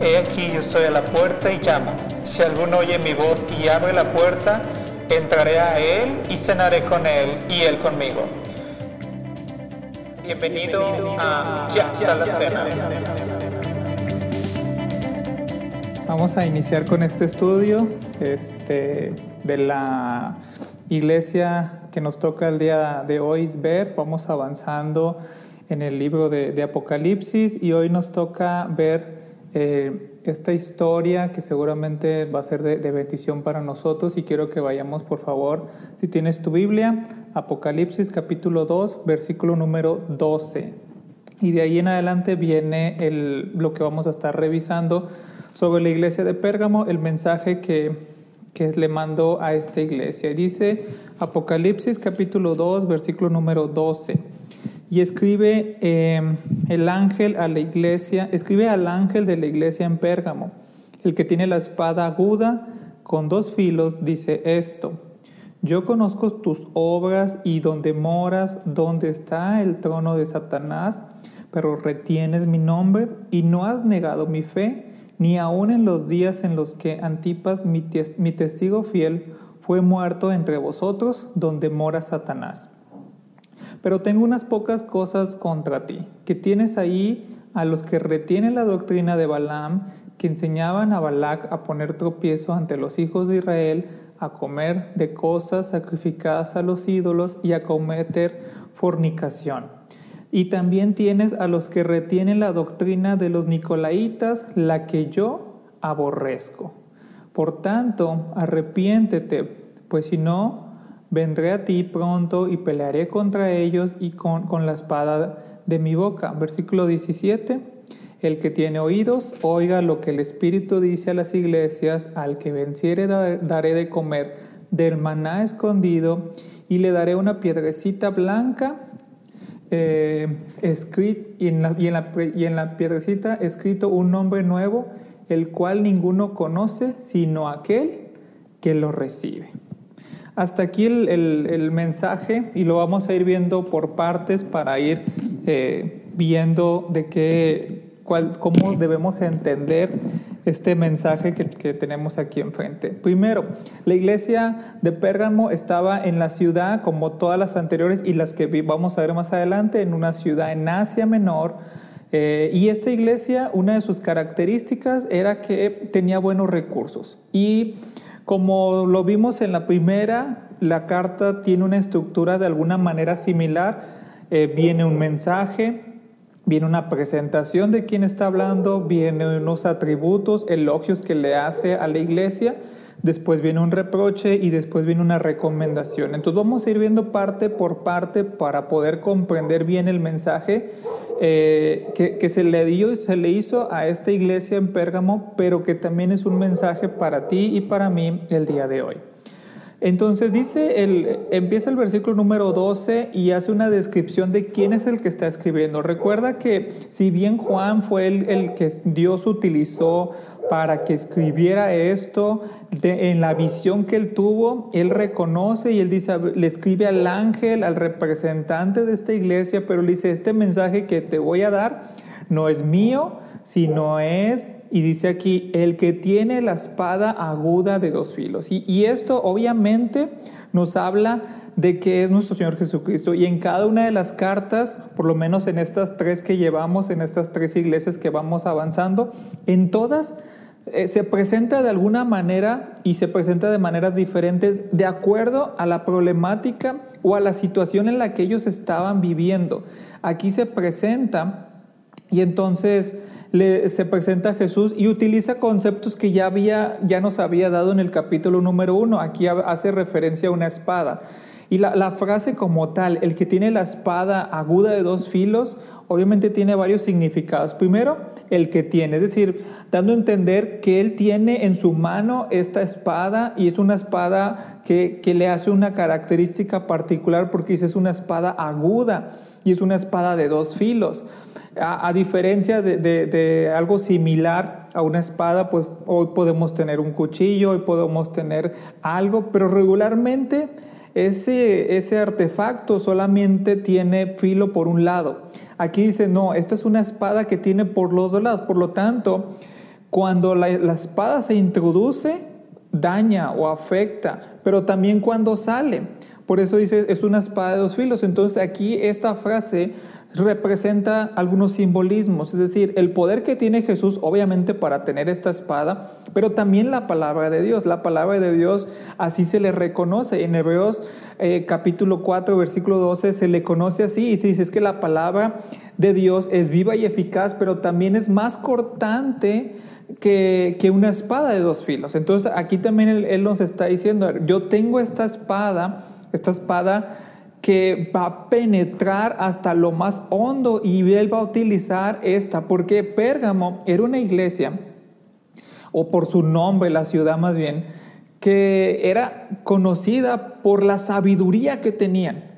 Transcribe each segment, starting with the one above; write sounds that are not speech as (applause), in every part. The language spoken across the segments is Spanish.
He aquí yo estoy a la puerta y llamo. Si alguno oye mi voz y abre la puerta, entraré a él y cenaré con él y él conmigo. Bienvenido, a Ya está la cena. Vamos a iniciar con este estudio este, de la iglesia que nos toca el día de hoy ver. Vamos avanzando en el libro de, Apocalipsis y hoy nos toca ver eh, esta historia que seguramente va a ser de, de, bendición para nosotros y quiero que vayamos por favor, si tienes tu Biblia, Apocalipsis capítulo 2, versículo número 12. Y de ahí en adelante viene el, lo que vamos a estar revisando sobre la iglesia de Pérgamo, el mensaje que, le mandó a esta iglesia. Dice Apocalipsis capítulo 2, versículo número 12. Y escribe eh, el ángel a la iglesia, escribe al ángel de la iglesia en Pérgamo, el que tiene la espada aguda con dos filos, dice esto. Yo conozco tus obras y donde moras, donde está el trono de Satanás, pero retienes mi nombre y no has negado mi fe ni aun en los días en los que Antipas, mi, testigo fiel, fue muerto entre vosotros, donde mora Satanás. Pero tengo unas pocas cosas contra ti, que tienes ahí a los que retienen la doctrina de Balaam, que enseñaban a Balac a poner tropiezo ante los hijos de Israel, a comer de cosas sacrificadas a los ídolos y a cometer fornicación. Y también tienes a los que retienen la doctrina de los nicolaitas, la que yo aborrezco. Por tanto, arrepiéntete, pues si no, vendré a ti pronto y pelearé contra ellos y con, la espada de mi boca. Versículo 17. El que tiene oídos, oiga lo que el Espíritu dice a las iglesias, al que venciere daré de comer del maná escondido y le daré una piedrecita blanca eh, y en la piedrecita escrito un nombre nuevo, el cual ninguno conoce sino aquel que lo recibe. Hasta aquí el, el, mensaje y lo vamos a ir viendo por partes para ir eh, viendo de qué, cuál, cómo debemos entender este mensaje que, tenemos aquí enfrente. Primero, la iglesia de Pérgamo estaba en la ciudad, como todas las anteriores y las que vamos a ver más adelante, en una ciudad en Asia Menor. Eh, y esta iglesia, una de sus características era que tenía buenos recursos. Y como lo vimos en la primera, la carta tiene una estructura de alguna manera similar. Eh, viene un mensaje, Viene una presentación de quién está hablando, viene unos atributos, elogios que le hace a la iglesia, después viene un reproche y después viene una recomendación. Entonces vamos a ir viendo parte por parte para poder comprender bien el mensaje eh, que, se le dio se le hizo a esta iglesia en Pérgamo, pero que también es un mensaje para ti y para mí el día de hoy. Entonces dice, el, empieza el versículo número 12 y hace una descripción de quién es el que está escribiendo. Recuerda que si bien Juan fue el, que Dios utilizó para que escribiera esto, en la visión que él tuvo, él reconoce y él dice, le escribe al ángel, al representante de esta iglesia, pero le dice, este mensaje que te voy a dar no es mío, sino es y dice aquí, el que tiene la espada aguda de dos filos. Y, esto obviamente nos habla de que es nuestro Señor Jesucristo. Y en cada una de las cartas, por lo menos en estas tres que llevamos, en estas tres iglesias que vamos avanzando, en todas eh, se presenta de alguna manera y se presenta de maneras diferentes de acuerdo a la problemática o a la situación en la que ellos estaban viviendo. Aquí se presenta y entonces se presenta a Jesús y utiliza conceptos que ya, había, ya nos había dado en el capítulo número uno. Aquí hace referencia a una espada. Y la, frase como tal, el que tiene la espada aguda de dos filos, obviamente tiene varios significados. Primero, el que tiene, es decir, dando a entender que él tiene en su mano esta espada y es una espada que, le hace una característica particular porque es una espada aguda y es una espada de dos filos. A, diferencia de, algo similar a una espada, pues hoy podemos tener un cuchillo, hoy podemos tener algo, pero regularmente ese, ese artefacto solamente tiene filo por un lado. Aquí dice, no, esta es una espada que tiene por los dos lados. Por lo tanto, Cuando la, la espada se introduce, daña o afecta, pero también cuando sale. Por eso dice, es una espada de dos filos. Entonces aquí esta frase representa algunos simbolismos, es decir, el poder que tiene Jesús obviamente para tener esta espada, pero también la palabra de Dios. La palabra de Dios así se le reconoce. En Hebreos eh, capítulo 4, versículo 12 se le conoce así y se dice es que la palabra de Dios es viva y eficaz, pero también es más cortante que, que, una espada de dos filos. Entonces aquí también él, él, nos está diciendo, yo tengo esta espada, esta espada que va a penetrar hasta lo más hondo y él va a utilizar esta, porque Pérgamo era una iglesia, o por su nombre, la ciudad más bien, que era conocida por la sabiduría que tenían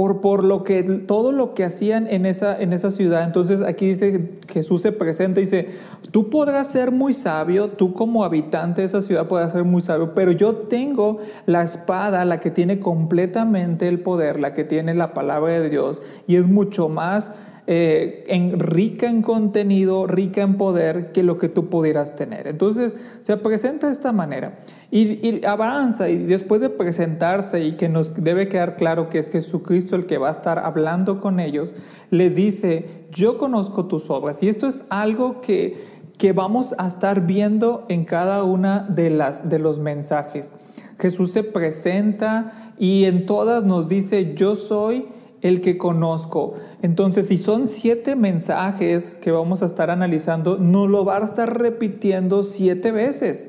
por, por lo que, todo lo que hacían en esa, en esa ciudad. Entonces aquí dice, Jesús se presenta y dice, tú podrás ser muy sabio, tú como habitante de esa ciudad podrás ser muy sabio, pero yo tengo la espada, la que tiene completamente el poder, la que tiene la palabra de Dios y es mucho más eh, en, rica en contenido, rica en poder que lo que tú pudieras tener. Entonces se presenta de esta manera y, y, avanza y después de presentarse y que nos debe quedar claro que es Jesucristo el que va a estar hablando con ellos, les dice, yo conozco tus obras y esto es algo que, que vamos a estar viendo en cada una de, las, de los mensajes. Jesús se presenta y en todas nos dice, yo soy el que conozco. Entonces, si son siete mensajes que vamos a estar analizando, no lo va a estar repitiendo siete veces.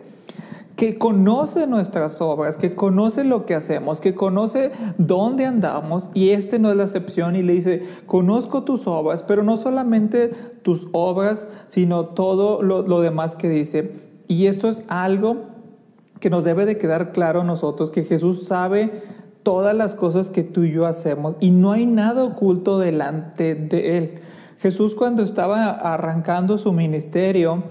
Que conoce nuestras obras, que conoce lo que hacemos, que conoce dónde andamos, y este no es la excepción, y le dice, conozco tus obras, pero no solamente tus obras, sino todo lo, demás que dice. Y esto es algo que nos debe de quedar claro a nosotros, que Jesús sabe todas las cosas que tú y yo hacemos y no hay nada oculto delante de Él. Jesús cuando estaba arrancando su ministerio,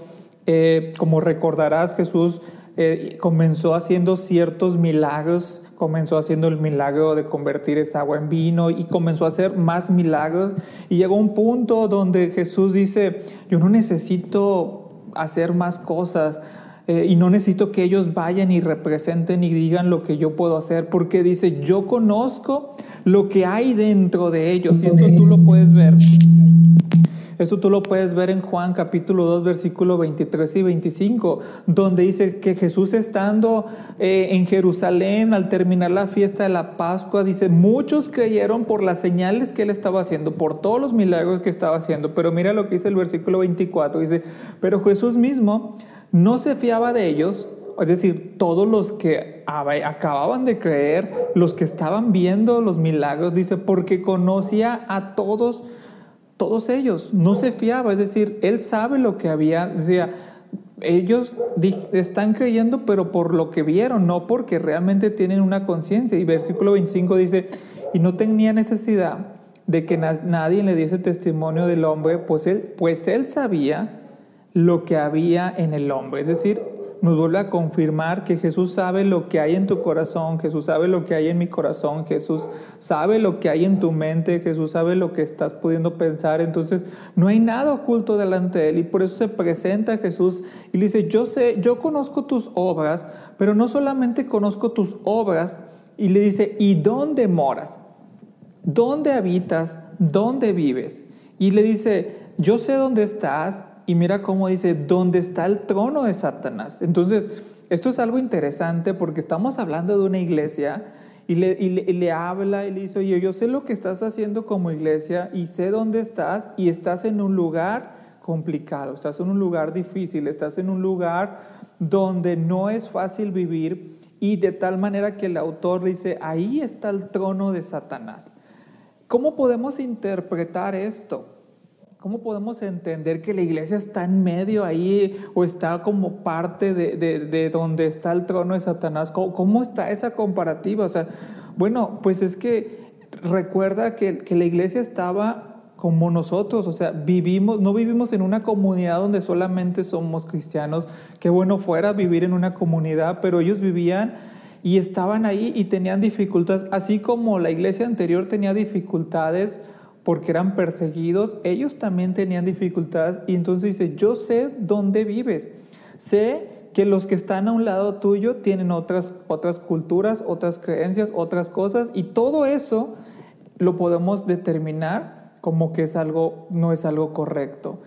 eh, como recordarás, Jesús eh, comenzó haciendo ciertos milagros, comenzó haciendo el milagro de convertir esa agua en vino y comenzó a hacer más milagros y llegó un punto donde Jesús dice, yo no necesito hacer más cosas, eh, y no necesito que ellos vayan y representen y digan lo que yo puedo hacer, porque dice, yo conozco lo que hay dentro de ellos. Y esto tú lo puedes ver. Esto tú lo puedes ver en Juan capítulo 2, versículo 23 y 25, donde dice que Jesús estando eh, en Jerusalén al terminar la fiesta de la Pascua, dice, muchos creyeron por las señales que él estaba haciendo, por todos los milagros que estaba haciendo. Pero mira lo que dice el versículo 24, dice, pero Jesús mismo no se fiaba de ellos, es decir, todos los que acababan de creer, los que estaban viendo los milagros, dice, porque conocía a todos, todos ellos, no se fiaba, es decir, él sabe lo que había, decía, ellos están creyendo, pero por lo que vieron, no porque realmente tienen una conciencia. Y versículo 25 dice, y no tenía necesidad de que nadie le diese testimonio del hombre, pues él, pues él sabía lo que había en el hombre. Es decir, nos vuelve a confirmar que Jesús sabe lo que hay en tu corazón, Jesús sabe lo que hay en mi corazón, Jesús sabe lo que hay en tu mente, Jesús sabe lo que estás pudiendo pensar. Entonces, no hay nada oculto delante de él y por eso se presenta Jesús y le dice, yo sé, yo conozco tus obras, pero no solamente conozco tus obras, y le dice, ¿y dónde moras? ¿Dónde habitas? ¿Dónde vives? Y le dice, yo sé dónde estás y mira cómo dice, ¿dónde está el trono de Satanás? Entonces, esto es algo interesante porque estamos hablando de una iglesia y le, y le, habla y le dice, oye, yo sé lo que estás haciendo como iglesia y sé dónde estás y estás en un lugar complicado, estás en un lugar difícil, estás en un lugar donde no es fácil vivir y de tal manera que el autor dice, ahí está el trono de Satanás. ¿Cómo podemos interpretar esto? ¿Cómo podemos entender que la iglesia está en medio ahí o está como parte de, de, de donde está el trono de Satanás? ¿Cómo, ¿Cómo, está esa comparativa? O sea, bueno, pues es que recuerda que, que la iglesia estaba como nosotros, o sea, vivimos, no vivimos en una comunidad donde solamente somos cristianos. Qué bueno fuera vivir en una comunidad, pero ellos vivían y estaban ahí y tenían dificultades, así como la iglesia anterior tenía dificultades porque eran perseguidos, ellos también tenían dificultades y entonces dice, yo sé dónde vives, sé que los que están a un lado tuyo tienen otras, otras culturas, otras creencias, otras cosas y todo eso lo podemos determinar como que es algo, no es algo correcto.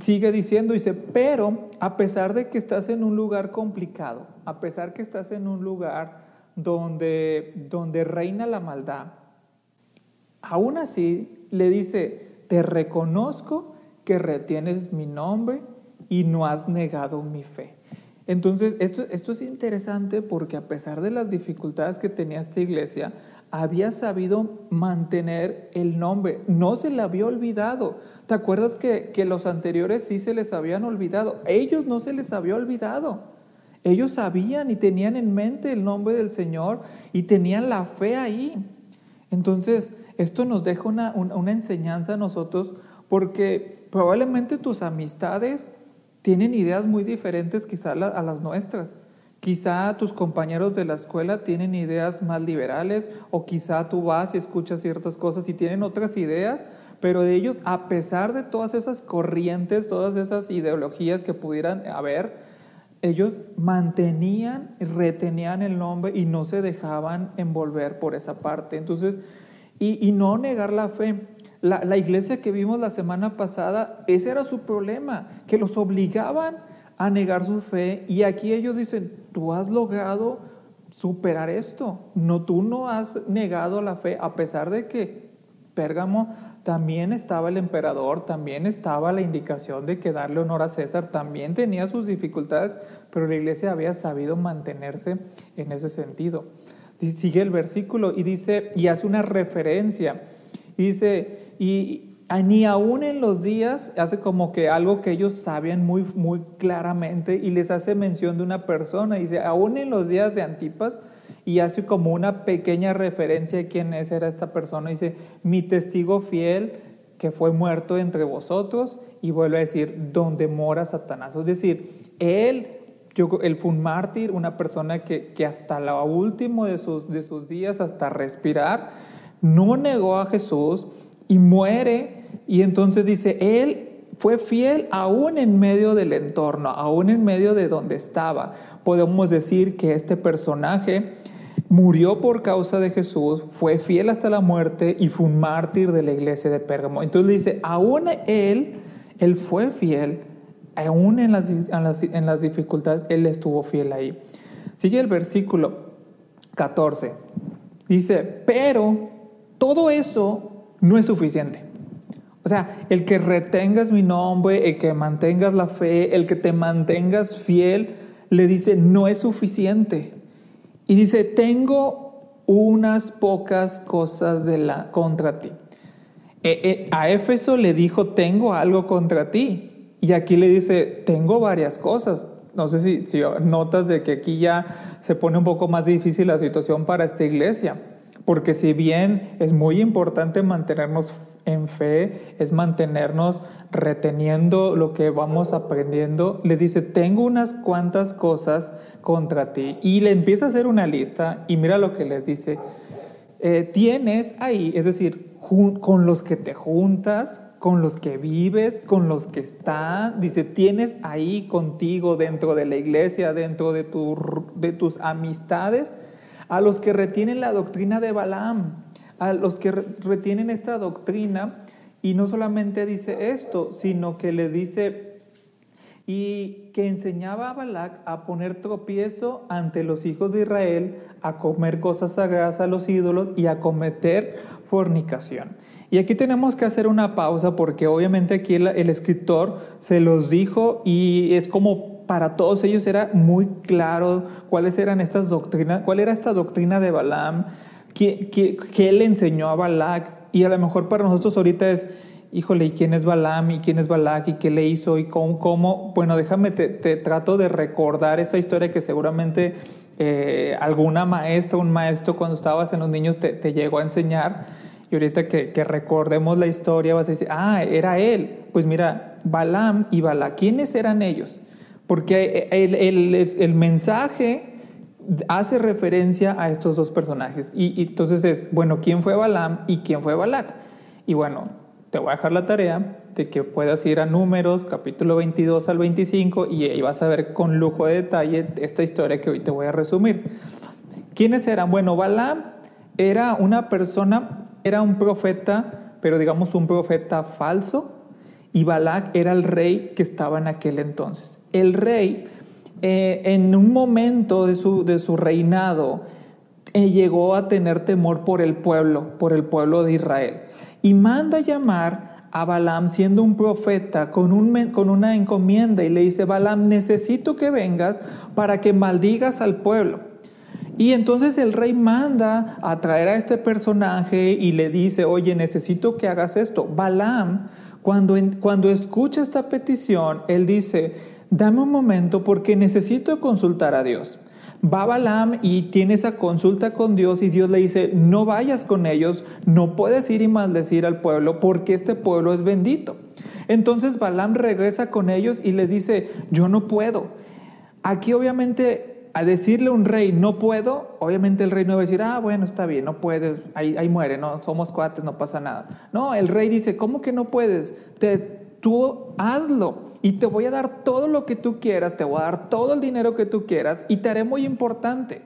Sigue diciendo, dice, pero a pesar de que estás en un lugar complicado, a pesar que estás en un lugar donde, donde reina la maldad, aún así le dice, te reconozco que retienes mi nombre y no has negado mi fe. Entonces, esto, esto es interesante porque a pesar de las dificultades que tenía esta iglesia, había sabido mantener el nombre, no se le había olvidado. ¿Te acuerdas que, que, los anteriores sí se les habían olvidado? Ellos no se les había olvidado. Ellos sabían y tenían en mente el nombre del Señor y tenían la fe ahí. Entonces, esto nos deja una, una enseñanza a nosotros porque probablemente tus amistades tienen ideas muy diferentes quizá a las nuestras. Quizá tus compañeros de la escuela tienen ideas más liberales o quizá tú vas y escuchas ciertas cosas y tienen otras ideas, pero de ellos, a pesar de todas esas corrientes, todas esas ideologías que pudieran haber, ellos mantenían, retenían el nombre y no se dejaban envolver por esa parte. Entonces, y, no negar la fe. La, la, iglesia que vimos la semana pasada, ese era su problema, que los obligaban a negar su fe y aquí ellos dicen, tú has logrado superar esto, no, tú no has negado la fe, a pesar de que Pérgamo también estaba el emperador, también estaba la indicación de que darle honor a César, también tenía sus dificultades, pero la iglesia había sabido mantenerse en ese sentido. Sigue el versículo y dice, y hace una referencia, dice, y, ni aún en los días, hace como que algo que ellos sabían muy, muy claramente y les hace mención de una persona, y dice, aún en los días de Antipas, y hace como una pequeña referencia de quién es, era esta persona, dice, mi testigo fiel que fue muerto entre vosotros, y vuelve a decir, donde mora Satanás. Es decir, él, yo, él fue un mártir, una persona que, que hasta lo último de sus, de sus días, hasta respirar, no negó a Jesús y muere y entonces dice, él fue fiel aún en medio del entorno, aún en medio de donde estaba. Podemos decir que este personaje murió por causa de Jesús, fue fiel hasta la muerte y fue un mártir de la iglesia de Pérgamo. Entonces dice, aún él, él fue fiel, aún en las, en las, en las dificultades, él estuvo fiel ahí. Sigue el versículo 14. Dice, pero todo eso no es suficiente. O sea, el que retengas mi nombre, el que mantengas la fe, el que te mantengas fiel, le dice, no es suficiente. Y dice, tengo unas pocas cosas de la, contra ti. E, e, a Éfeso le dijo, tengo algo contra ti. Y aquí le dice, tengo varias cosas. No sé si, si notas de que aquí ya se pone un poco más difícil la situación para esta iglesia. Porque si bien es muy importante mantenernos en fe es mantenernos reteniendo lo que vamos aprendiendo. Le dice, tengo unas cuantas cosas contra ti. Y le empieza a hacer una lista y mira lo que les dice. Eh, tienes ahí, es decir, con los que te juntas, con los que vives, con los que están, dice, tienes ahí contigo dentro de la iglesia, dentro de, tu, de tus amistades, a los que retienen la doctrina de Balaam a los que retienen esta doctrina y no solamente dice esto, sino que les dice y que enseñaba a Balac a poner tropiezo ante los hijos de Israel, a comer cosas sagradas a los ídolos y a cometer fornicación. Y aquí tenemos que hacer una pausa porque obviamente aquí el, el escritor se los dijo y es como para todos ellos era muy claro cuáles eran estas doctrinas, cuál era esta doctrina de Balaam, ¿Qué, qué, le enseñó a Balak? Y a lo mejor para nosotros ahorita es, híjole, ¿y quién es Balaam? ¿Y quién es Balak? ¿Y qué le hizo? ¿Y cómo? cómo? Bueno, déjame, te, trato de recordar esa historia que seguramente eh, alguna maestra, un maestro cuando estabas en los niños te, te llegó a enseñar. Y ahorita que, que, recordemos la historia vas a decir, ah, era él. Pues mira, Balaam y Balak, ¿quiénes eran ellos? Porque el, el, el mensaje hace referencia a estos dos personajes. Y, entonces es, bueno, ¿quién fue Balaam y quién fue Balak? Y bueno, te voy a dejar la tarea de que puedas ir a Números, capítulo 22 al 25, y ahí vas a ver con lujo de detalle esta historia que hoy te voy a resumir. ¿Quiénes eran? Bueno, Balaam era una persona, era un profeta, pero digamos un profeta falso, y Balac era el rey que estaba en aquel entonces. El rey, eh, en un momento de su, de su reinado, eh, llegó a tener temor por el pueblo, por el pueblo de Israel, y manda llamar a Balaam siendo un profeta con, un, con una encomienda y le dice, Balaam, necesito que vengas para que maldigas al pueblo. Y entonces el rey manda a traer a este personaje y le dice, oye, necesito que hagas esto. Balaam, cuando, cuando escucha esta petición, él dice, dame un momento porque necesito consultar a Dios. Va Balaam y tiene esa consulta con Dios y Dios le dice, no vayas con ellos, no puedes ir y maldecir al pueblo porque este pueblo es bendito. Entonces Balaam regresa con ellos y les dice, yo no puedo. Aquí obviamente a decirle a un rey, no puedo, obviamente el rey no va a decir, ah, bueno, está bien, no puedes, ahí, muere, no, somos cuates, no pasa nada. No, el rey dice, ¿cómo que no puedes? Te, tú hazlo y te voy a dar todo lo que tú quieras, te voy a dar todo el dinero que tú quieras y te haré muy importante.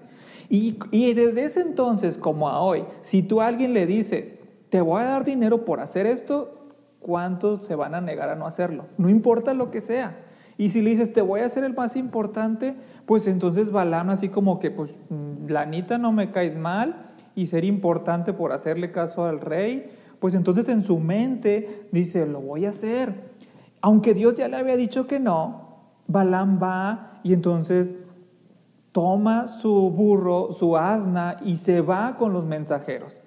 Y, y desde ese entonces, como a hoy, si tú a alguien le dices, te voy a dar dinero por hacer esto, ¿cuántos se van a negar a no hacerlo? No importa lo que sea. Y si le dices, te voy a hacer el más importante, pues entonces Balaam así como que, pues, la Anita no me cae mal y ser importante por hacerle caso al rey, pues entonces en su mente dice, lo voy a hacer. Aunque Dios ya le había dicho que no, Balaam va y entonces toma su burro, su asna y se va con los mensajeros.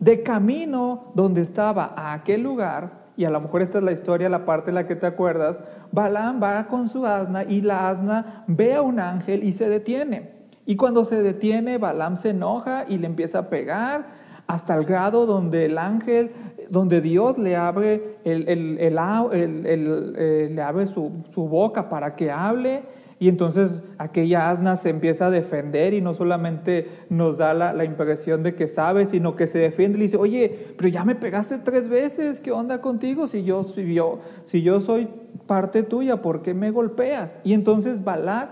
De camino donde estaba a aquel lugar, y a lo mejor esta es la historia, la parte en la que te acuerdas, Balaam va con su asna y la asna ve a un ángel y se detiene. Y cuando se detiene, Balaam se enoja y le empieza a pegar hasta el grado donde el ángel, donde Dios le abre, el, eh, le abre su, su boca para que hable y entonces aquella asna se empieza a defender y no solamente nos da la, impresión de que sabe, sino que se defiende y dice, oye, pero ya me pegaste tres veces, ¿qué onda contigo? Si yo, si yo, si yo soy parte tuya, ¿por qué me golpeas? Y entonces Balak,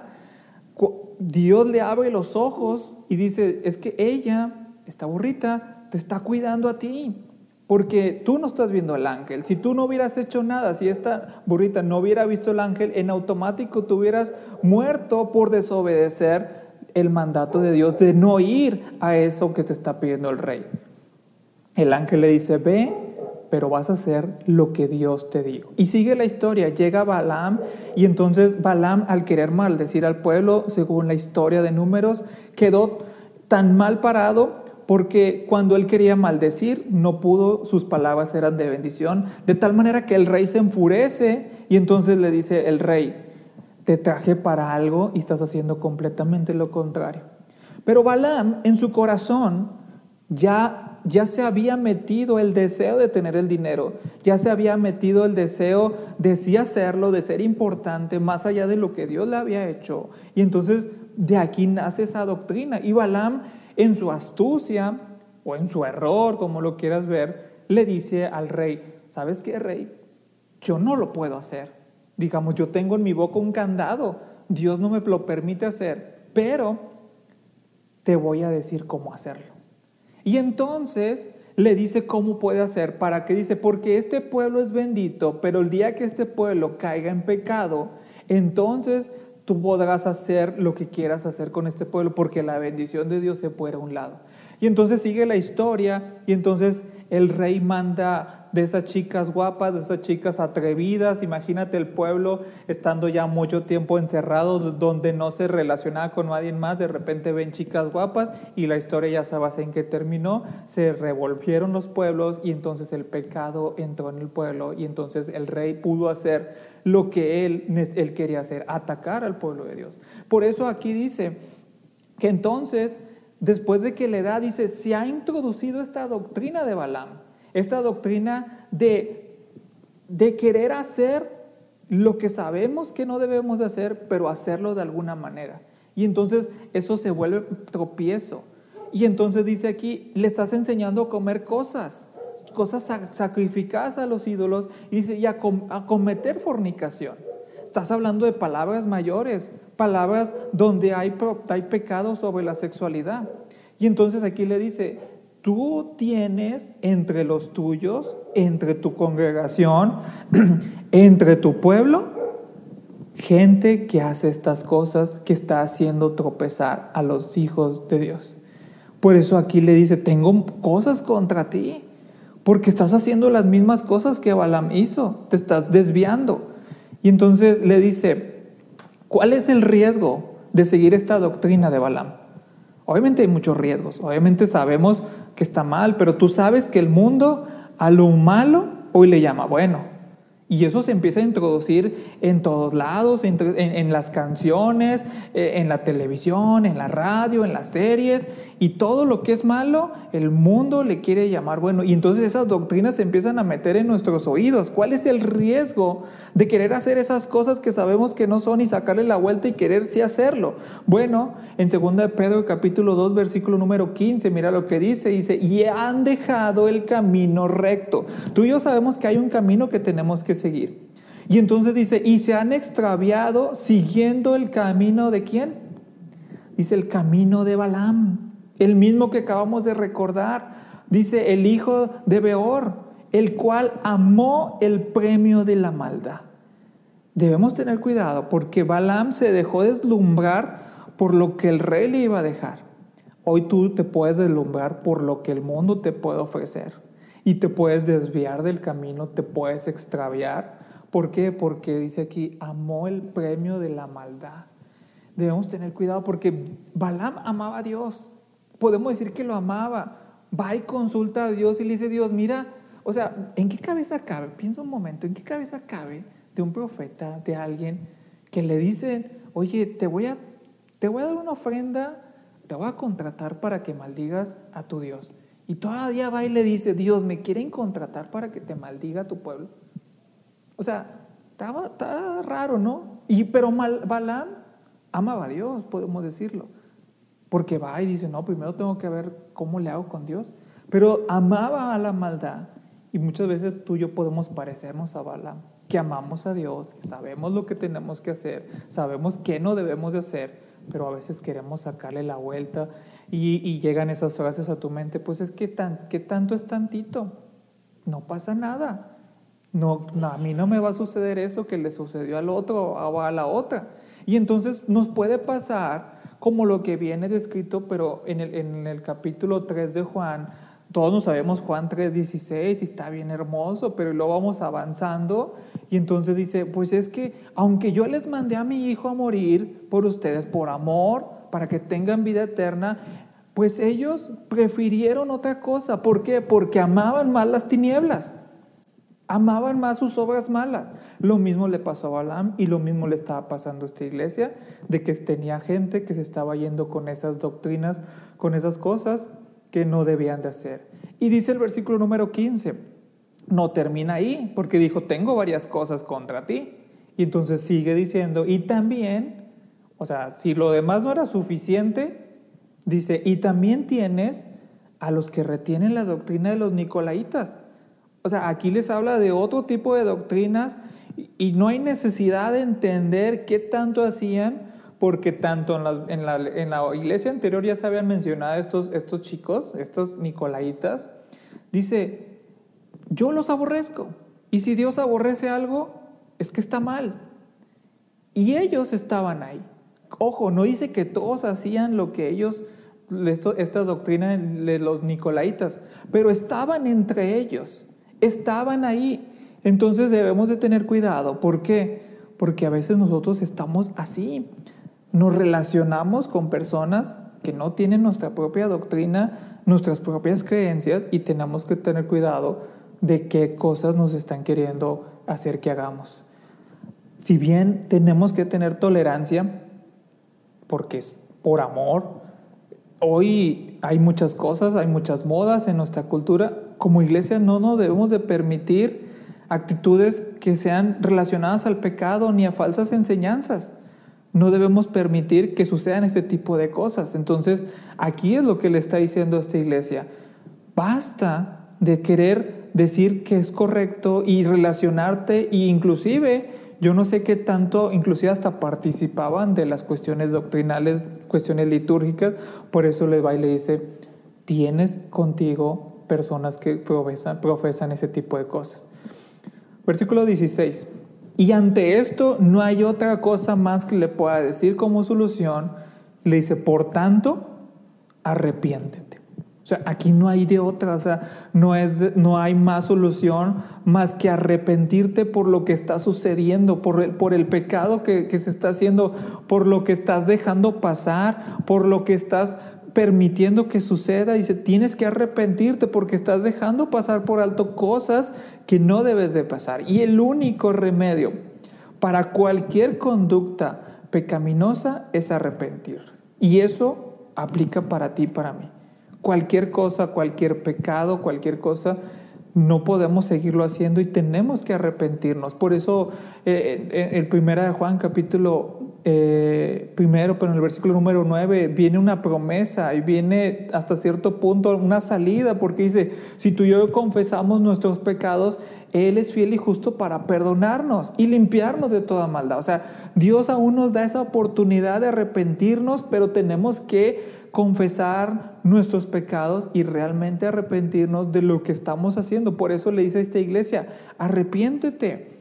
Dios le abre los ojos y dice, es que ella, esta burrita, te está cuidando a ti. Porque tú no estás viendo al ángel. Si tú no hubieras hecho nada, si esta burrita no hubiera visto el ángel, en automático tú hubieras muerto por desobedecer el mandato de Dios de no ir a eso que te está pidiendo el rey. El ángel le dice, ve, pero vas a hacer lo que Dios te dijo. Y sigue la historia, llega Balaam y entonces Balaam al querer maldecir al pueblo, según la historia de números, quedó tan mal parado porque cuando él quería maldecir, no pudo, sus palabras eran de bendición, de tal manera que el rey se enfurece y entonces le dice el rey, te traje para algo y estás haciendo completamente lo contrario. Pero Balaam en su corazón ya, ya se había metido el deseo de tener el dinero, ya se había metido el deseo de sí hacerlo, de ser importante, más allá de lo que Dios le había hecho. Y entonces de aquí nace esa doctrina. Y Balaam en su astucia o en su error, como lo quieras ver, le dice al rey, ¿sabes qué, rey? Yo no lo puedo hacer. Digamos, yo tengo en mi boca un candado, Dios no me lo permite hacer, pero te voy a decir cómo hacerlo. Y entonces le dice cómo puede hacer, para que dice, porque este pueblo es bendito, pero el día que este pueblo caiga en pecado, entonces tú podrás hacer lo que quieras hacer con este pueblo porque la bendición de Dios se puede a un lado. Y entonces sigue la historia y entonces el rey manda de esas chicas guapas, de esas chicas atrevidas, imagínate el pueblo estando ya mucho tiempo encerrado donde no se relacionaba con nadie más, de repente ven chicas guapas y la historia ya sabes en qué terminó, se revolvieron los pueblos y entonces el pecado entró en el pueblo y entonces el rey pudo hacer lo que él, él quería hacer, atacar al pueblo de Dios. Por eso aquí dice que entonces, después de que le da, dice, se ha introducido esta doctrina de Balaam, esta doctrina de, de querer hacer lo que sabemos que no debemos de hacer, pero hacerlo de alguna manera. Y entonces eso se vuelve tropiezo. Y entonces dice aquí, le estás enseñando a comer cosas cosas sacrificadas a los ídolos y y a, cometer fornicación. Estás hablando de palabras mayores, palabras donde hay, hay pecado sobre la sexualidad. Y entonces aquí le dice, tú tienes entre los tuyos, entre tu congregación, (clears throat) entre tu pueblo, gente que hace estas cosas, que está haciendo tropezar a los hijos de Dios. Por eso aquí le dice, tengo cosas contra ti, porque estás haciendo las mismas cosas que Balaam hizo, te estás desviando. Y entonces le dice, ¿cuál es el riesgo de seguir esta doctrina de Balaam? Obviamente hay muchos riesgos, obviamente sabemos que está mal, pero tú sabes que el mundo a lo malo hoy le llama bueno. Y eso se empieza a introducir en todos lados, en, las canciones, eh, en la televisión, en la radio, en las series. Y todo lo que es malo, el mundo le quiere llamar bueno. Y entonces esas doctrinas se empiezan a meter en nuestros oídos. ¿Cuál es el riesgo de querer hacer esas cosas que sabemos que no son y sacarle la vuelta y querer sí hacerlo? Bueno, en 2 de Pedro capítulo 2 versículo número 15, mira lo que dice. Dice, y han dejado el camino recto. Tú y yo sabemos que hay un camino que tenemos que seguir. Y entonces dice, y se han extraviado siguiendo el camino de quién? Dice el camino de Balaam el mismo que acabamos de recordar, dice el hijo de Beor, el cual amó el premio de la maldad. Debemos tener cuidado porque Balaam se dejó deslumbrar por lo que el rey le iba a dejar. Hoy tú te puedes deslumbrar por lo que el mundo te puede ofrecer y te puedes desviar del camino, te puedes extraviar. ¿Por qué? Porque dice aquí, amó el premio de la maldad. Debemos tener cuidado porque Balaam amaba a Dios podemos decir que lo amaba. Va y consulta a Dios y le dice, Dios, mira, o sea, ¿en qué cabeza cabe? Piensa un momento, ¿en qué cabeza cabe de un profeta, de alguien que le dice, oye, te voy a, te voy a dar una ofrenda, te voy a contratar para que maldigas a tu Dios? Y todavía va y le dice, Dios, ¿me quieren contratar para que te maldiga a tu pueblo? O sea, estaba, raro, ¿no? Y, pero Balaam amaba a Dios, podemos decirlo. Porque va y dice, no, primero tengo que ver cómo le hago con Dios. Pero amaba a la maldad. Y muchas veces tú y yo podemos parecernos a Balaam, que amamos a Dios, que sabemos lo que tenemos que hacer, sabemos qué no debemos de hacer, pero a veces queremos sacarle la vuelta y, llegan esas frases a tu mente, pues es que tan, ¿qué tanto es tantito? No pasa nada. No, no, a mí no me va a suceder eso que le sucedió al otro o a la otra. Y entonces nos puede pasar como lo que viene descrito, pero en el, en el capítulo 3 de Juan, todos nos sabemos Juan 3:16 y está bien hermoso, pero luego vamos avanzando y entonces dice, pues es que aunque yo les mandé a mi hijo a morir por ustedes, por amor, para que tengan vida eterna, pues ellos prefirieron otra cosa. ¿Por qué? Porque amaban más las tinieblas. Amaban más sus obras malas. Lo mismo le pasó a Balaam y lo mismo le estaba pasando a esta iglesia, de que tenía gente que se estaba yendo con esas doctrinas, con esas cosas que no debían de hacer. Y dice el versículo número 15, no termina ahí, porque dijo, tengo varias cosas contra ti. Y entonces sigue diciendo, y también, o sea, si lo demás no era suficiente, dice, y también tienes a los que retienen la doctrina de los nicolaitas o sea, aquí les habla de otro tipo de doctrinas y no hay necesidad de entender qué tanto hacían, porque tanto en la, iglesia anterior ya se habían mencionado estos, chicos, estos nicolaitas. Dice, yo los aborrezco. Y si Dios aborrece algo, es que está mal. Y ellos estaban ahí. Ojo, no dice que todos hacían lo que ellos, esta doctrina de los nicolaitas, pero estaban entre ellos estaban ahí. Entonces debemos de tener cuidado. ¿Por qué? Porque a veces nosotros estamos así. Nos relacionamos con personas que no tienen nuestra propia doctrina, nuestras propias creencias y tenemos que tener cuidado de qué cosas nos están queriendo hacer que hagamos. Si bien tenemos que tener tolerancia, porque es por amor, hoy hay muchas cosas, hay muchas modas en nuestra cultura, como iglesia no nos debemos de permitir actitudes que sean relacionadas al pecado ni a falsas enseñanzas. No debemos permitir que sucedan ese tipo de cosas. Entonces, aquí es lo que le está diciendo esta iglesia. Basta de querer decir que es correcto y relacionarte e inclusive yo no sé qué tanto, inclusive hasta participaban de las cuestiones doctrinales, cuestiones litúrgicas, por eso les va y le dice, tienes contigo personas que profesan, ese tipo de cosas. Versículo 16. Y ante esto no hay otra cosa más que le pueda decir como solución. Le dice, por tanto, arrepiéntete. O sea, aquí no hay de otra, o sea, no, es, no hay más solución más que arrepentirte por lo que está sucediendo, por el, por el pecado que se está haciendo, por lo que estás dejando pasar, por lo que estás permitiendo que suceda. Dice, tienes que arrepentirte porque estás dejando pasar por alto cosas que no debes de pasar. Y el único remedio para cualquier conducta pecaminosa es arrepentir. Y eso aplica para ti para mí. Cualquier cosa, cualquier pecado, cualquier cosa, no podemos seguirlo haciendo y tenemos que arrepentirnos. Por eso eh, en el primera Juan capítulo eh, primero, pero en el versículo número 9 viene una promesa y viene hasta cierto punto una salida, porque dice, si tú y yo confesamos nuestros pecados, Él es fiel y justo para perdonarnos y limpiarnos de toda maldad. O sea, Dios aún nos da esa oportunidad de arrepentirnos, pero tenemos que confesar nuestros pecados y realmente arrepentirnos de lo que estamos haciendo. Por eso le dice a esta iglesia, arrepiéntete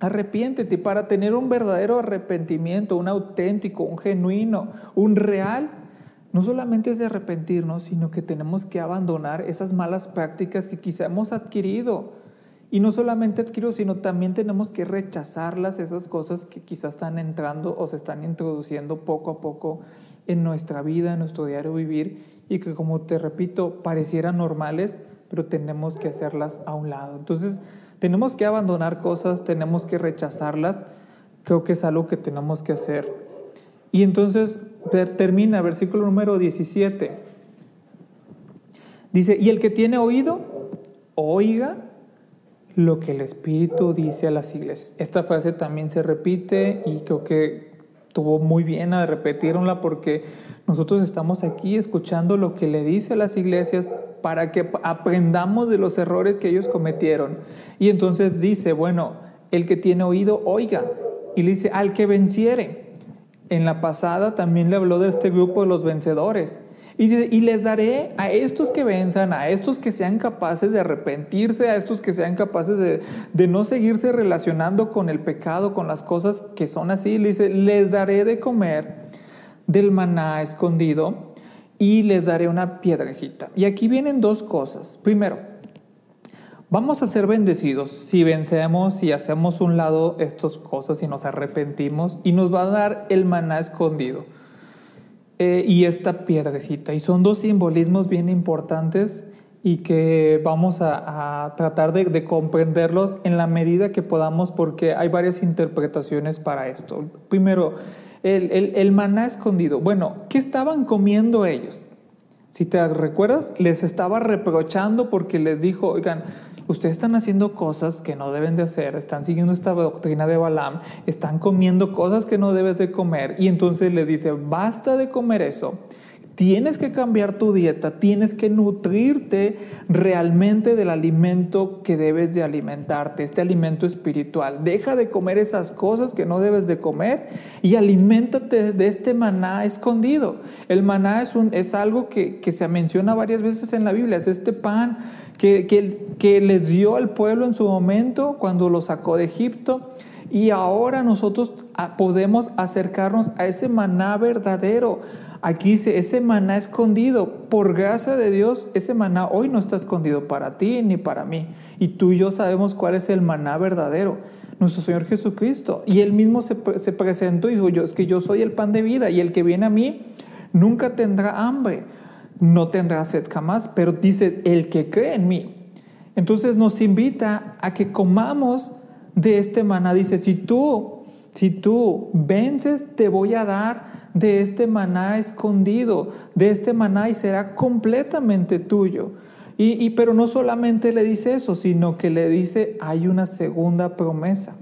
Arrepiéntete para tener un verdadero arrepentimiento, un auténtico, un genuino, un real. No solamente es de arrepentirnos, sino que tenemos que abandonar esas malas prácticas que quizá hemos adquirido. Y no solamente adquirido, sino también tenemos que rechazarlas, esas cosas que quizás están entrando o se están introduciendo poco a poco en nuestra vida, en nuestro diario vivir, y que como te repito, parecieran normales, pero tenemos que hacerlas a un lado. Entonces, tenemos que abandonar cosas, tenemos que rechazarlas. Creo que es algo que tenemos que hacer. Y entonces termina, versículo número 17. Dice, y el que tiene oído, oiga lo que el Espíritu dice a las iglesias. Esta frase también se repite y creo que tuvo muy bien a repetirla porque nosotros estamos aquí escuchando lo que le dice a las iglesias para que aprendamos de los errores que ellos cometieron. Y entonces dice, bueno, el que tiene oído, oiga. Y le dice, al que venciere. En la pasada también le habló de este grupo de los vencedores. Y, y les daré a estos que venzan, a estos que sean capaces de arrepentirse, a estos que sean capaces de, no seguirse relacionando con el pecado, con las cosas que son así. Le dice, les daré de comer del maná escondido y les daré una piedrecita. Y aquí vienen dos cosas. Primero, vamos a ser bendecidos si vencemos, y hacemos un lado estas cosas y nos arrepentimos y nos va a dar el maná escondido eh, y esta piedrecita. Y son dos simbolismos bien importantes y que vamos a, tratar de, de, comprenderlos en la medida que podamos porque hay varias interpretaciones para esto. Primero, el, maná escondido. Bueno, ¿qué estaban comiendo ellos? Si te recuerdas, les estaba reprochando porque les dijo, oigan, ustedes están haciendo cosas que no deben de hacer, están siguiendo esta doctrina de Balaam, están comiendo cosas que no debes de comer. Y entonces les dice, basta de comer eso Tienes que cambiar tu dieta, tienes que nutrirte realmente del alimento que debes de alimentarte, este alimento espiritual. Deja de comer esas cosas que no debes de comer y aliméntate de este maná escondido. El maná es, un, es algo que, se menciona varias veces en la Biblia, es este pan que, que, que les dio al pueblo en su momento cuando lo sacó de Egipto. Y ahora nosotros ah, podemos acercarnos a ese maná verdadero, Aquí dice, ese maná escondido, por gracia de Dios, ese maná hoy no está escondido para ti ni para mí. Y tú y yo sabemos cuál es el maná verdadero, nuestro Señor Jesucristo. Y Él mismo se, presentó y dijo, yo, es que yo soy el pan de vida y el que viene a mí nunca tendrá hambre, no tendrá sed jamás, pero dice, el que cree en mí. Entonces nos invita a que comamos de este maná. Dice, si tú, si tú vences, te voy a dar de este maná escondido, de este maná y será completamente tuyo. Y, pero no solamente le dice eso, sino que le dice, hay una segunda promesa.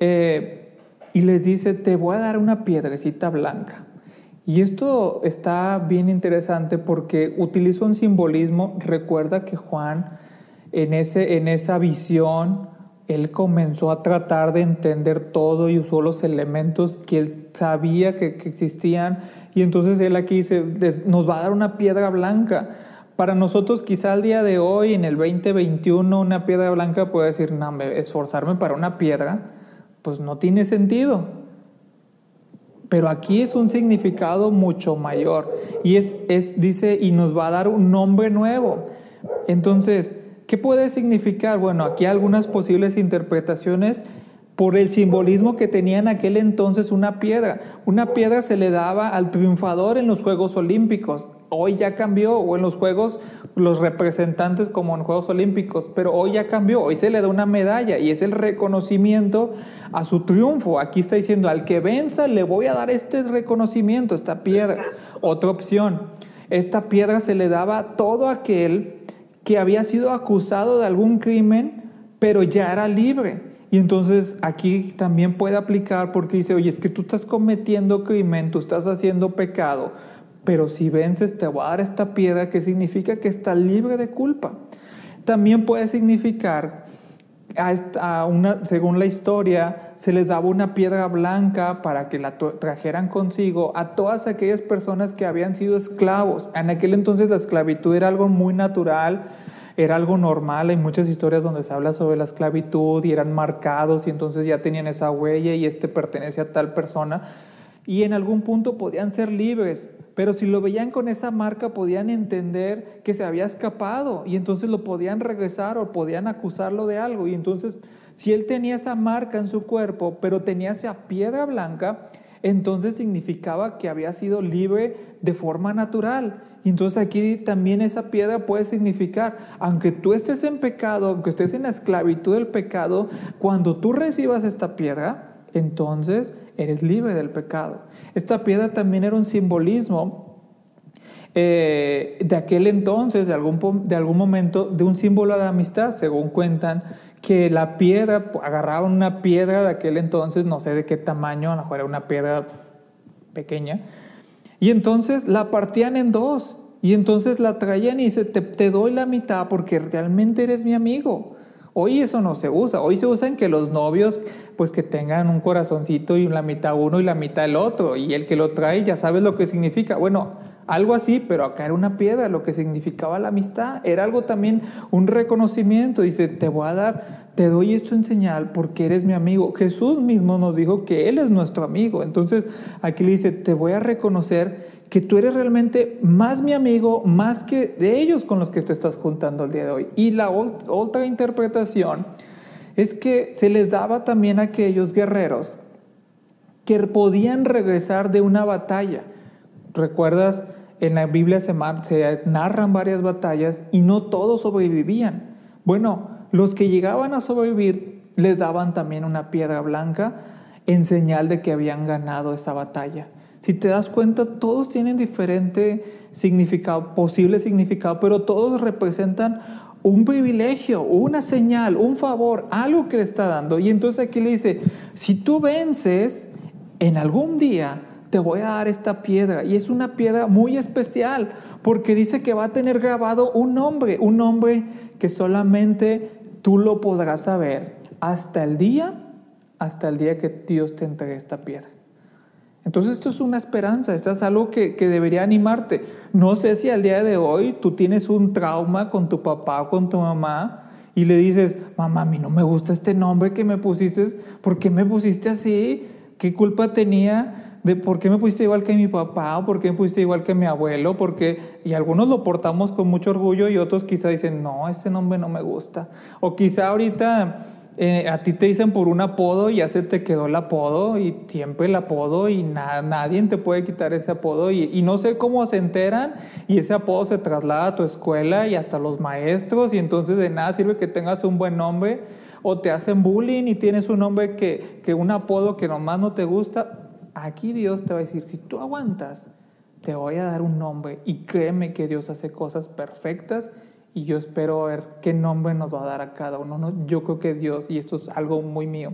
Eh, y les dice, te voy a dar una piedrecita blanca. Y esto está bien interesante porque utiliza un simbolismo. Recuerda que Juan, en, ese, en esa visión, él comenzó a tratar de entender todo y usó los elementos que él sabía que, existían. Y entonces él aquí dice, nos va a dar una piedra blanca. Para nosotros quizá al día de hoy, en el 2021, una piedra blanca puede decir, no, esforzarme para una piedra, pues no tiene sentido. Pero aquí es un significado mucho mayor. Y es, es, dice, y nos va a dar un nombre nuevo. Entonces, ¿qué puede significar? Bueno, aquí algunas posibles interpretaciones por el simbolismo que tenía en aquel entonces una piedra. Una piedra se le daba al triunfador en los Juegos Olímpicos. Hoy ya cambió, o en los Juegos, los representantes como en Juegos Olímpicos, pero hoy ya cambió, hoy se le da una medalla y es el reconocimiento a su triunfo. Aquí está diciendo, al que venza le voy a dar este reconocimiento, esta piedra. Otra opción, esta piedra se le daba a todo aquel que había sido acusado de algún crimen, pero ya era libre. Y entonces aquí también puede aplicar porque dice, oye, es que tú estás cometiendo crimen, tú estás haciendo pecado, pero si vences te voy a dar esta piedra que significa que estás libre de culpa. También puede significar, a una, según la historia, se les daba una piedra blanca para que la trajeran consigo a todas aquellas personas que habían sido esclavos. En aquel entonces la esclavitud era algo muy natural, era algo normal. Hay muchas historias donde se habla sobre la esclavitud y eran marcados y entonces ya tenían esa huella y este pertenece a tal persona. Y en algún punto podían ser libres, pero si lo veían con esa marca podían entender que se había escapado y entonces lo podían regresar o podían acusarlo de algo. Y entonces, si él tenía esa marca en su cuerpo, pero tenía esa piedra blanca, entonces significaba que había sido libre de forma natural. Y entonces aquí también esa piedra puede significar, aunque tú estés en pecado, aunque estés en la esclavitud del pecado, cuando tú recibas esta piedra, entonces eres libre del pecado. Esta piedra también era un simbolismo eh, de aquel entonces, de algún, de algún momento, de un símbolo de amistad, según cuentan, que la piedra, agarraban una piedra de aquel entonces, no sé de qué tamaño, a lo mejor era una piedra pequeña, y entonces la partían en dos, y entonces la traían y dice, te, doy la mitad porque realmente eres mi amigo. Hoy eso no se usa, hoy se usa en que los novios pues que tengan un corazoncito y la mitad uno y la mitad el otro y el que lo trae ya sabes lo que significa. Bueno, algo así, pero acá era una piedra, lo que significaba la amistad, era algo también, un reconocimiento, dice, te voy a dar, te doy esto en señal porque eres mi amigo. Jesús mismo nos dijo que Él es nuestro amigo, entonces aquí le dice, te voy a reconocer que tú eres realmente más mi amigo, más que de ellos con los que te estás juntando el día de hoy. Y la otra interpretación es que se les daba también a aquellos guerreros que podían regresar de una batalla. ¿Recuerdas? En la Biblia se, se narran varias batallas y no todos sobrevivían. Bueno, los que llegaban a sobrevivir les daban también una piedra blanca en señal de que habían ganado esa batalla. Si te das cuenta, todos tienen diferente significado, posible significado, pero todos representan un privilegio, una señal, un favor, algo que le está dando. Y entonces aquí le dice, si tú vences, en algún día te voy a dar esta piedra. Y es una piedra muy especial, porque dice que va a tener grabado un nombre, un nombre que solamente tú lo podrás saber hasta el día, hasta el día que Dios te entregue esta piedra. Entonces esto es una esperanza, esto es algo que, debería animarte. No sé si al día de hoy tú tienes un trauma con tu papá o con tu mamá y le dices, mamá, a mí no me gusta este nombre que me pusiste, ¿por qué me pusiste así? ¿Qué culpa tenía? De por qué me pusiste igual que mi papá o por qué me pusiste igual que mi abuelo, porque y algunos lo portamos con mucho orgullo y otros quizá dicen, no, este nombre no me gusta. O quizá ahorita eh, a ti te dicen por un apodo y ya se te quedó el apodo y siempre el apodo y nadie te puede quitar ese apodo y, y, no sé cómo se enteran y ese apodo se traslada a tu escuela y hasta los maestros y entonces de nada sirve que tengas un buen nombre o te hacen bullying y tienes un nombre que, que un apodo que nomás no te gusta. Aquí Dios te va a decir, si tú aguantas, te voy a dar un nombre y créeme que Dios hace cosas perfectas y yo espero ver qué nombre nos va a dar a cada uno. Yo creo que Dios, y esto es algo muy mío,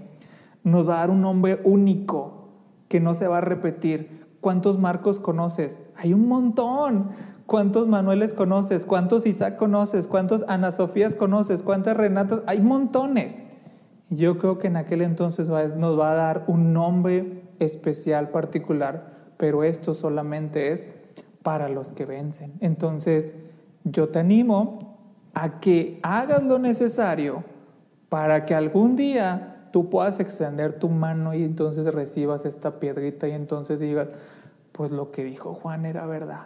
nos va a dar un nombre único que no se va a repetir. ¿Cuántos Marcos conoces? Hay un montón. ¿Cuántos Manueles conoces? ¿Cuántos Isaac conoces? ¿Cuántos Ana Sofías conoces? ¿Cuántas Renatas? Hay montones. Yo creo que en aquel entonces nos va a dar un nombre especial, particular, pero esto solamente es para los que vencen. Entonces, yo te animo a que hagas lo necesario para que algún día tú puedas extender tu mano y entonces recibas esta piedrita y entonces digas, pues lo que dijo Juan era verdad.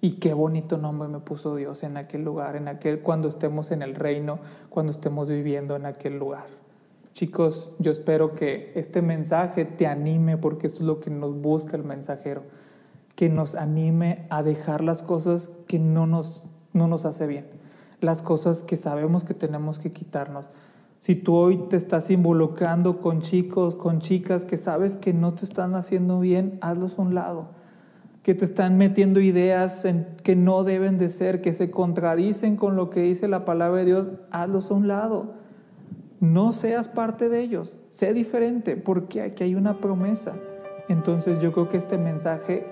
Y qué bonito nombre me puso Dios en aquel lugar, en aquel cuando estemos en el reino, cuando estemos viviendo en aquel lugar. Chicos, yo espero que este mensaje te anime porque esto es lo que nos busca el mensajero, que nos anime a dejar las cosas que no nos, no nos hace bien, las cosas que sabemos que tenemos que quitarnos. Si tú hoy te estás involucrando con chicos, con chicas que sabes que no te están haciendo bien, hazlos a un lado. Que te están metiendo ideas que no deben de ser, que se contradicen con lo que dice la palabra de Dios, hazlos a un lado. No seas parte de ellos, sé diferente, porque aquí hay una promesa. Entonces yo creo que este mensaje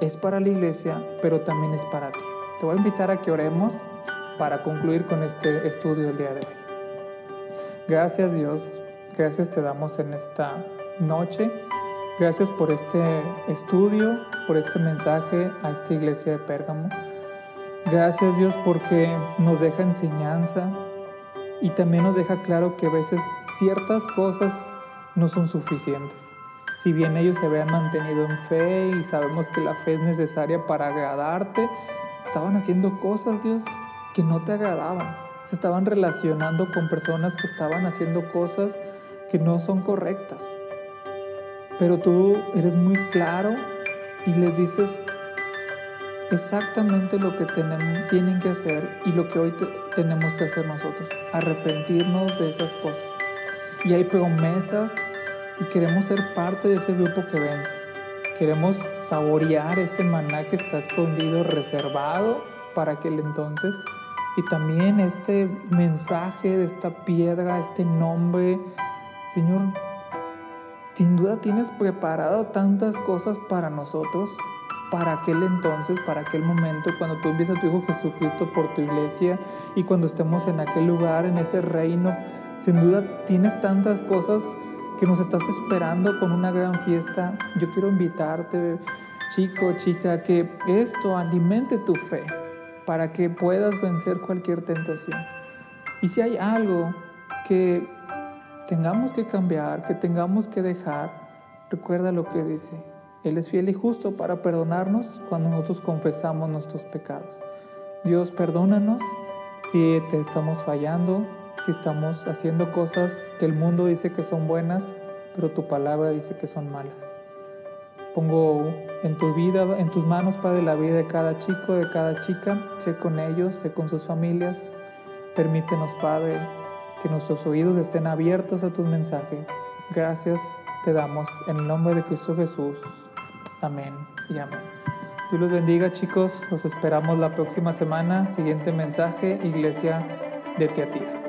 es para la iglesia, pero también es para ti. Te voy a invitar a que oremos para concluir con este estudio del día de hoy. Gracias Dios, gracias te damos en esta noche. Gracias por este estudio, por este mensaje a esta iglesia de Pérgamo. Gracias Dios porque nos deja enseñanza y también nos deja claro que a veces ciertas cosas no son suficientes. Si bien ellos se habían mantenido en fe y sabemos que la fe es necesaria para agradarte, estaban haciendo cosas, Dios, que no te agradaban se estaban relacionando con personas que estaban haciendo cosas que no son correctas. Pero tú eres muy claro y les dices exactamente lo que tienen que hacer y lo que hoy tenemos que hacer nosotros, arrepentirnos de esas cosas. Y hay promesas y queremos ser parte de ese grupo que vence. Queremos saborear ese maná que está escondido, reservado para aquel entonces y también este mensaje de esta piedra, este nombre, Señor, sin duda tienes preparado tantas cosas para nosotros, para aquel entonces, para aquel momento, cuando tú envías a tu Hijo Jesucristo por tu iglesia y cuando estemos en aquel lugar, en ese reino, sin duda tienes tantas cosas que nos estás esperando con una gran fiesta. Yo quiero invitarte, chico, chica, que esto alimente tu fe para que puedas vencer cualquier tentación. Y si hay algo que tengamos que cambiar, que tengamos que dejar, recuerda lo que dice. Él es fiel y justo para perdonarnos cuando nosotros confesamos nuestros pecados. Dios, perdónanos si te estamos fallando, si estamos haciendo cosas que el mundo dice que son buenas, pero tu palabra dice que son malas. Pongo en tu vida, en tus manos, Padre, la vida de cada chico, de cada chica. Sé con ellos, sé con sus familias. Permítenos, Padre, que nuestros oídos estén abiertos a tus mensajes. Gracias te damos en el nombre de Cristo Jesús. Amén y amén. Dios los bendiga, chicos. Los esperamos la próxima semana. Siguiente mensaje, Iglesia de Teatira.